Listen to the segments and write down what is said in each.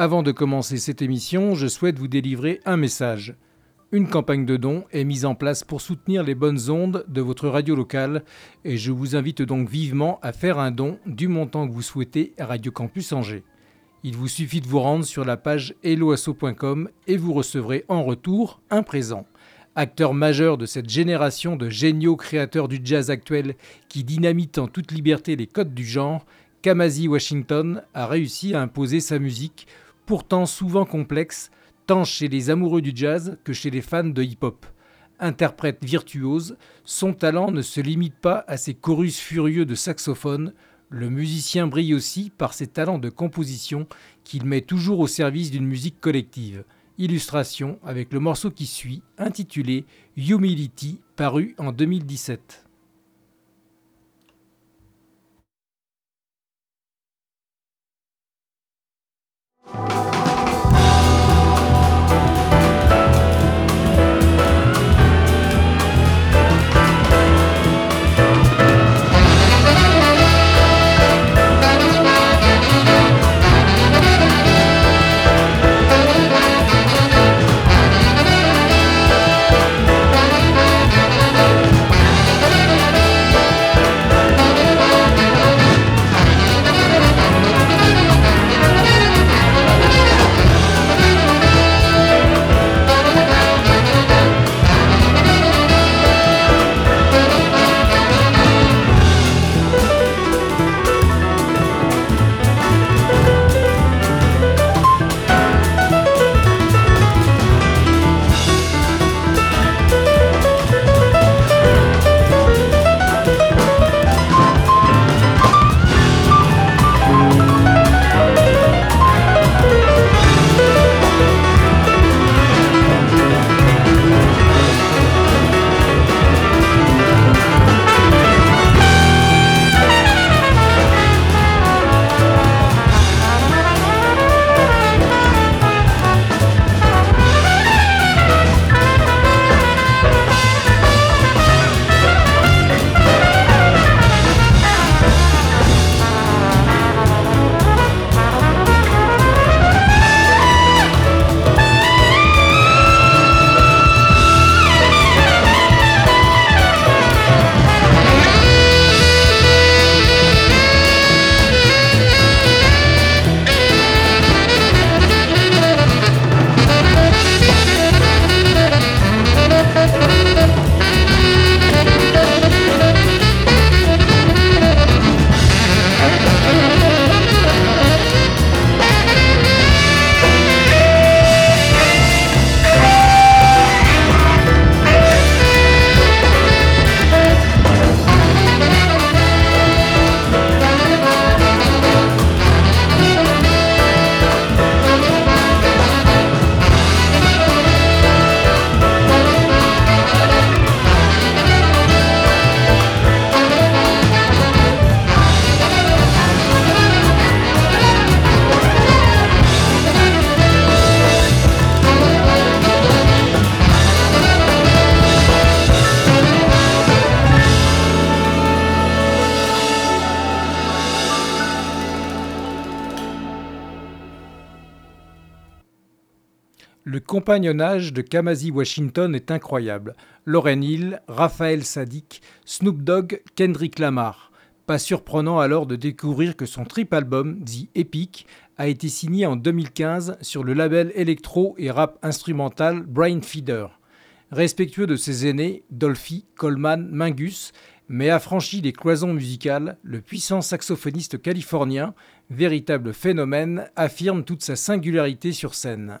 Avant de commencer cette émission, je souhaite vous délivrer un message. Une campagne de dons est mise en place pour soutenir les bonnes ondes de votre radio locale et je vous invite donc vivement à faire un don du montant que vous souhaitez à Radio Campus Angers. Il vous suffit de vous rendre sur la page helloasso.com et vous recevrez en retour un présent. Acteur majeur de cette génération de géniaux créateurs du jazz actuel qui dynamitent en toute liberté les codes du genre, Kamasi Washington a réussi à imposer sa musique pourtant souvent complexe, tant chez les amoureux du jazz que chez les fans de hip-hop. Interprète virtuose, son talent ne se limite pas à ses chorus furieux de saxophone, le musicien brille aussi par ses talents de composition qu'il met toujours au service d'une musique collective. Illustration avec le morceau qui suit, intitulé Humility, paru en 2017. Compagnonnage de Kamasi Washington est incroyable. Lauryn Hill, Raphaël Sadik, Snoop Dogg, Kendrick Lamar. Pas surprenant alors de découvrir que son trip album, The Epic, a été signé en 2015 sur le label électro et rap instrumental Brain Feeder. Respectueux de ses aînés, Dolphy, Coleman, Mingus, mais affranchi des cloisons musicales, le puissant saxophoniste californien, véritable phénomène, affirme toute sa singularité sur scène.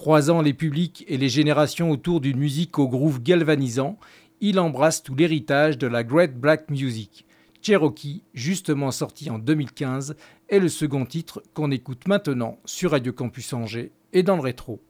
Croisant les publics et les générations autour d'une musique au groove galvanisant, il embrasse tout l'héritage de la Great Black Music. Cherokee, justement sorti en 2015, est le second titre qu'on écoute maintenant sur Radio Campus Angers et dans le rétro.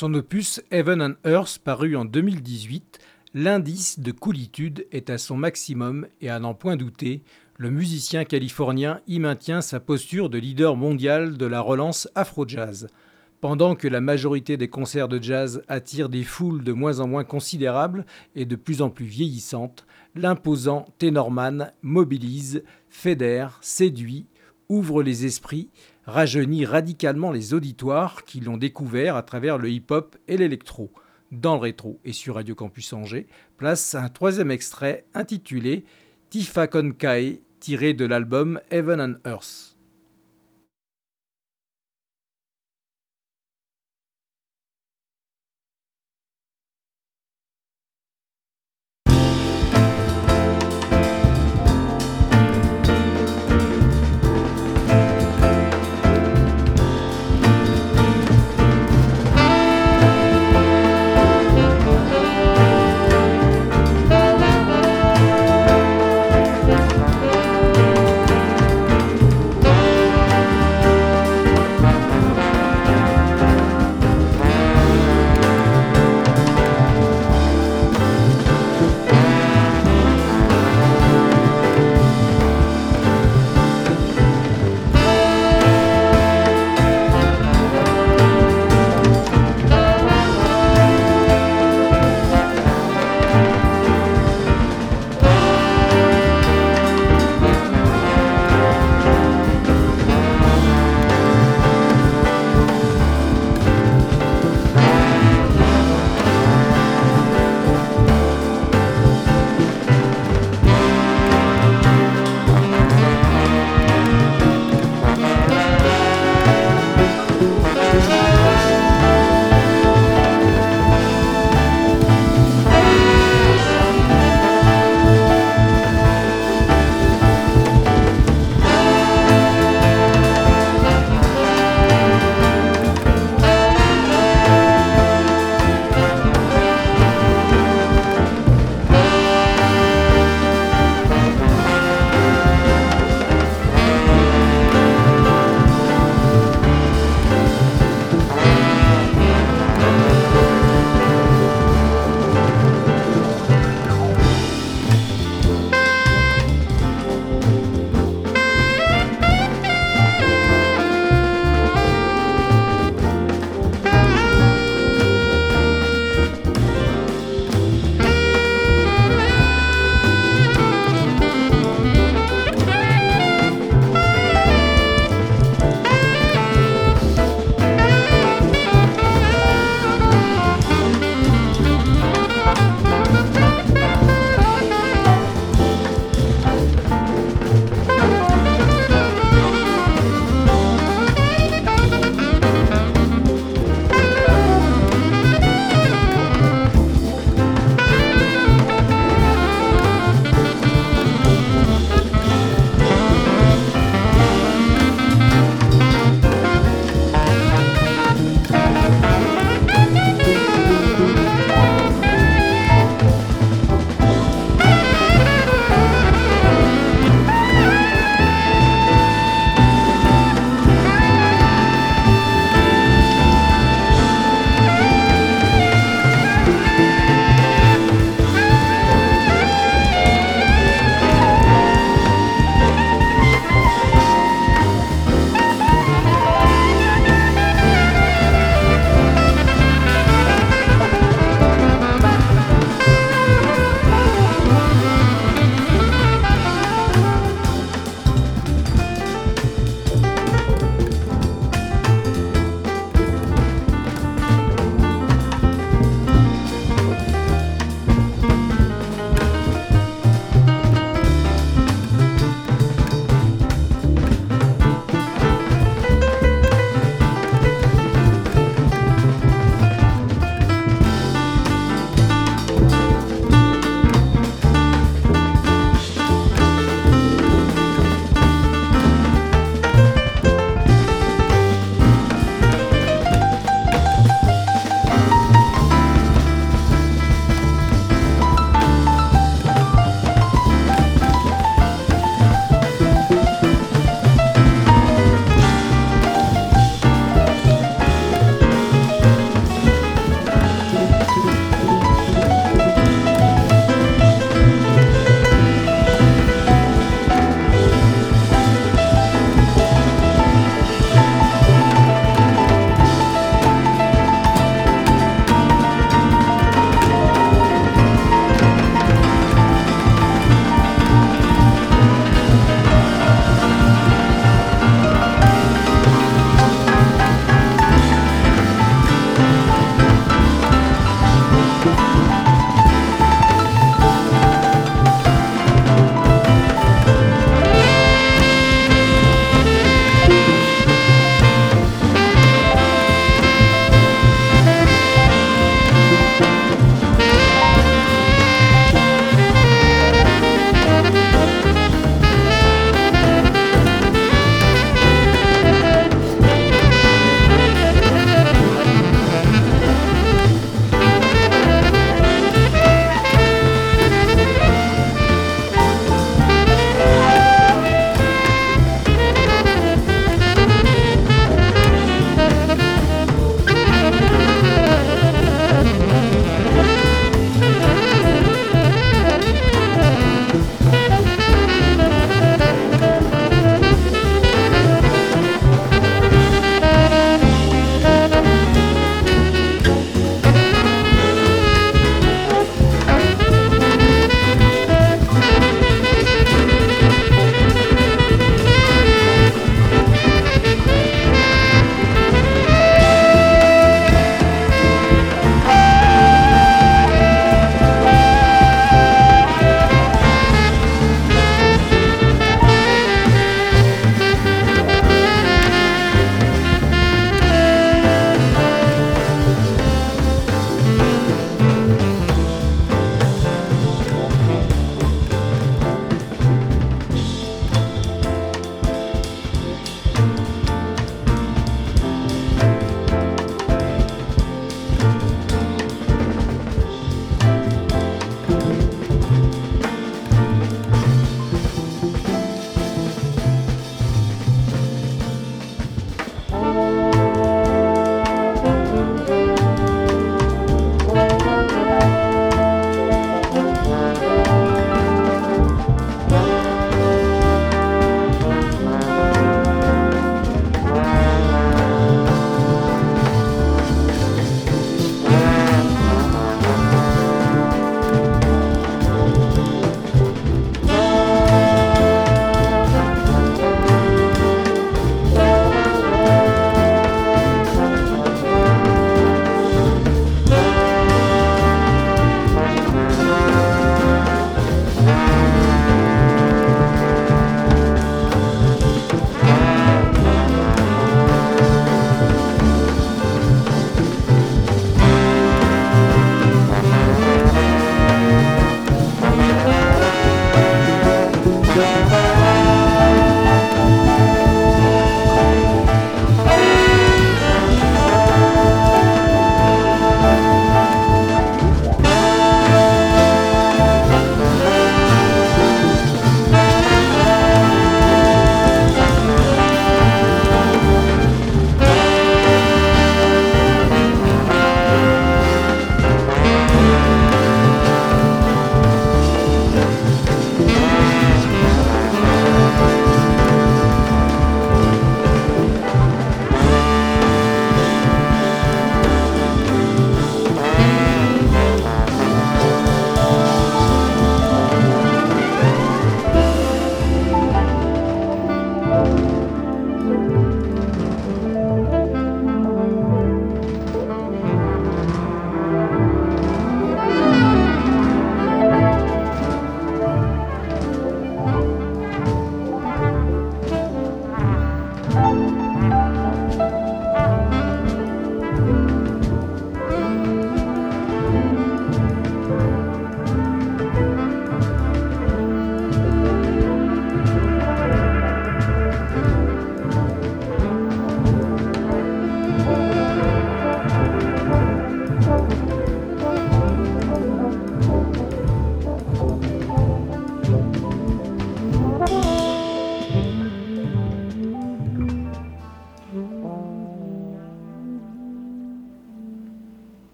Son opus Heaven and Earth paru en 2018, l'indice de coolitude est à son maximum et à n'en point douter, le musicien californien y maintient sa posture de leader mondial de la relance afro-jazz. Pendant que la majorité des concerts de jazz attirent des foules de moins en moins considérables et de plus en plus vieillissantes, l'imposant Tenorman mobilise, fédère, séduit, ouvre les esprits, rajeunit radicalement les auditoires qui l'ont découvert à travers le hip-hop et l'électro. Dans le rétro et sur Radio Campus Angers, place un troisième extrait intitulé Tifa Konkai, tiré de l'album Heaven and Earth.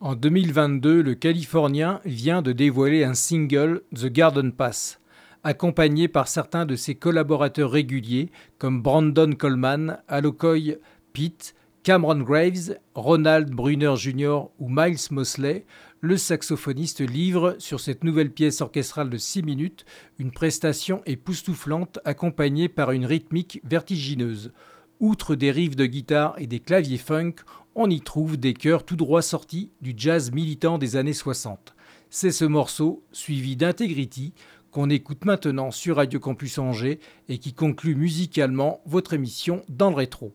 En 2022, le Californien vient de dévoiler un single, The Garden Pass, accompagné par certains de ses collaborateurs réguliers comme Brandon Coleman, Alokoy Pitt, Cameron Graves, Ronald Brunner Jr. ou Miles Mosley, le saxophoniste livre sur cette nouvelle pièce orchestrale de 6 minutes une prestation époustouflante accompagnée par une rythmique vertigineuse. Outre des riffs de guitare et des claviers funk, on y trouve des chœurs tout droit sortis du jazz militant des années 60. C'est ce morceau, suivi d'Integrity, qu'on écoute maintenant sur Radio Campus Angers et qui conclut musicalement votre émission dans le rétro.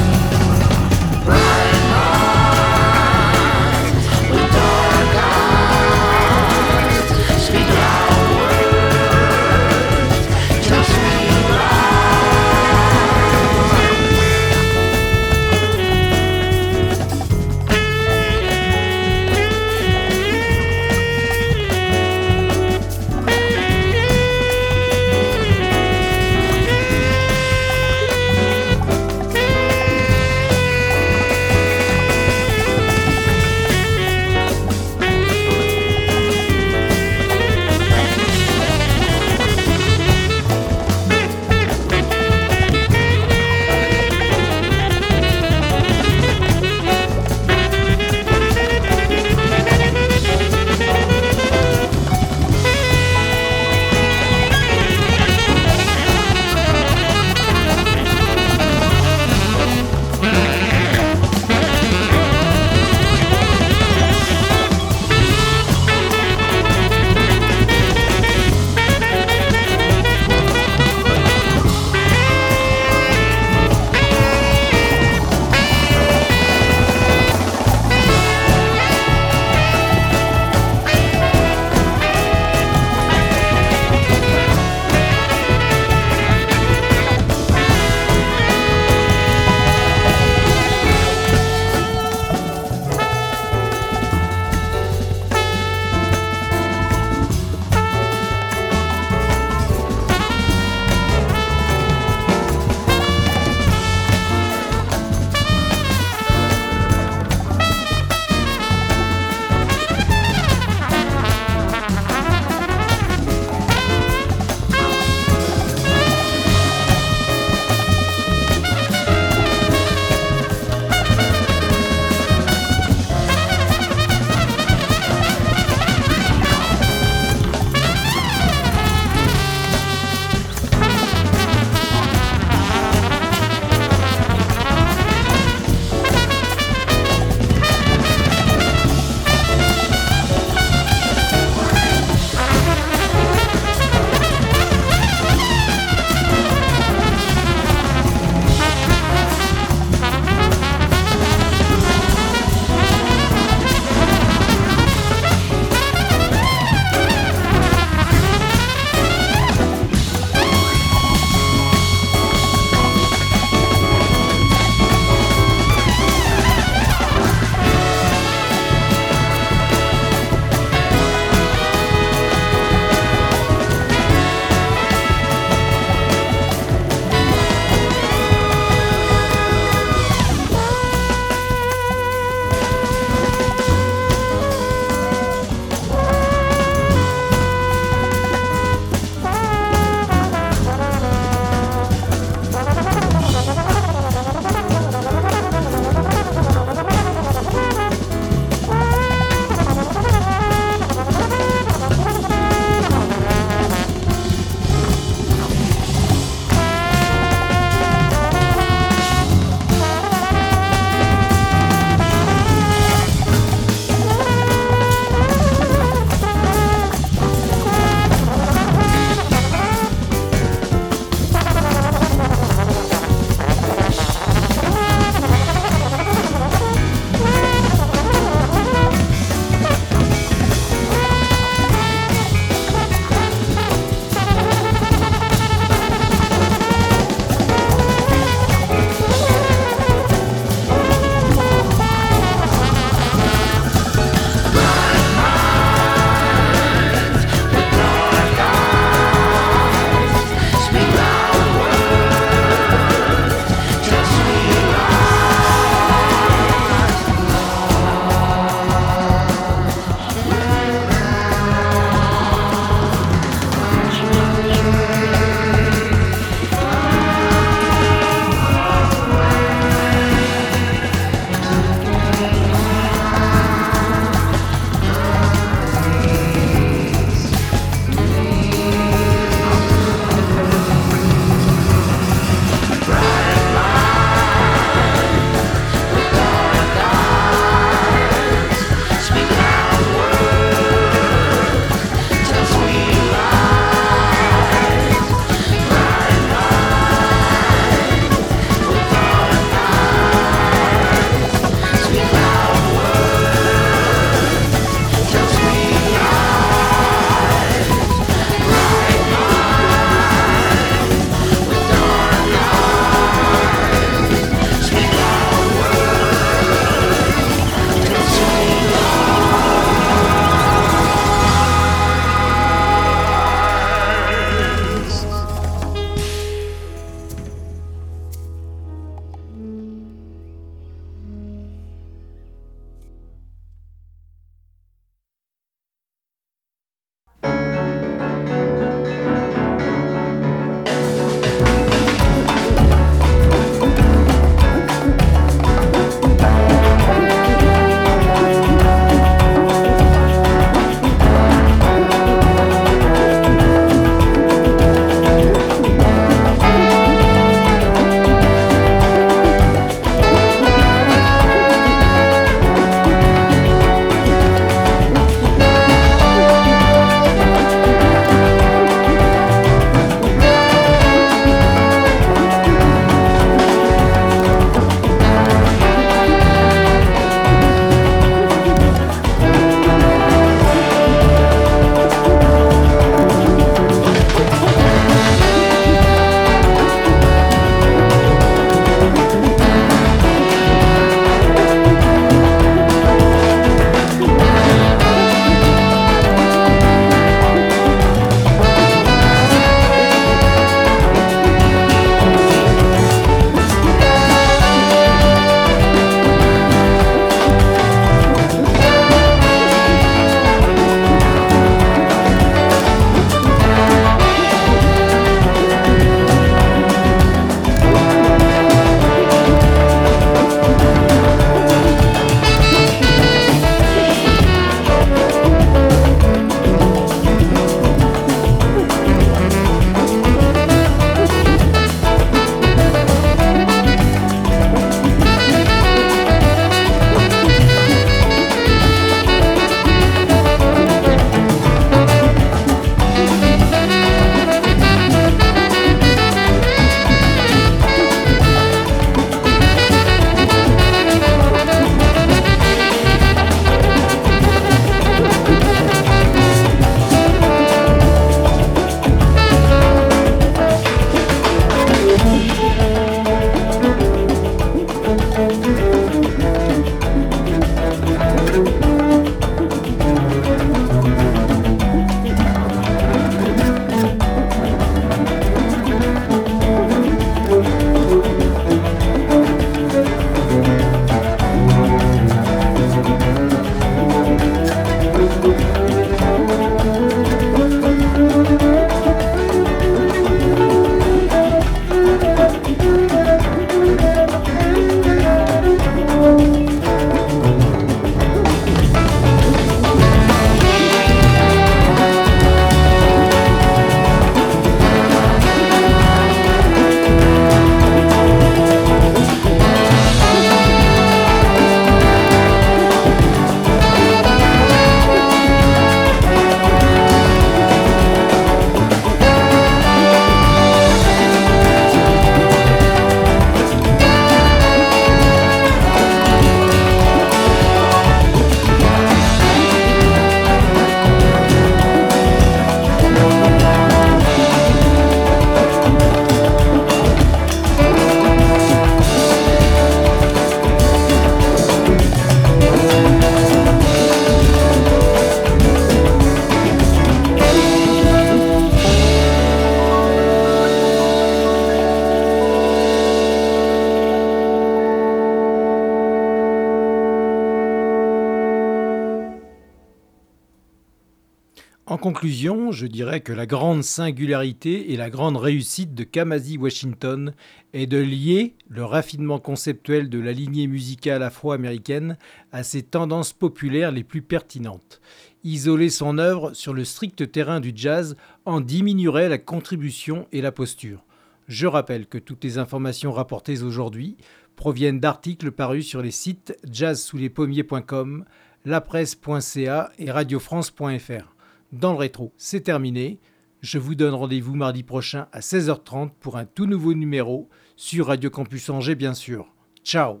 Conclusion, je dirais que la grande singularité et la grande réussite de Kamasi Washington est de lier le raffinement conceptuel de la lignée musicale afro-américaine à ses tendances populaires les plus pertinentes. Isoler son œuvre sur le strict terrain du jazz en diminuerait la contribution et la posture. Je rappelle que toutes les informations rapportées aujourd'hui proviennent d'articles parus sur les sites jazzsouslespommiers.com, lapresse.ca et radiofrance.fr dans le rétro. C'est terminé. Je vous donne rendez-vous mardi prochain à 16h30 pour un tout nouveau numéro sur Radio Campus Angers, bien sûr. Ciao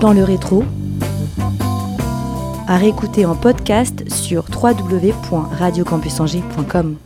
Dans le rétro, à réécouter en podcast sur www.radiocampusangers.com.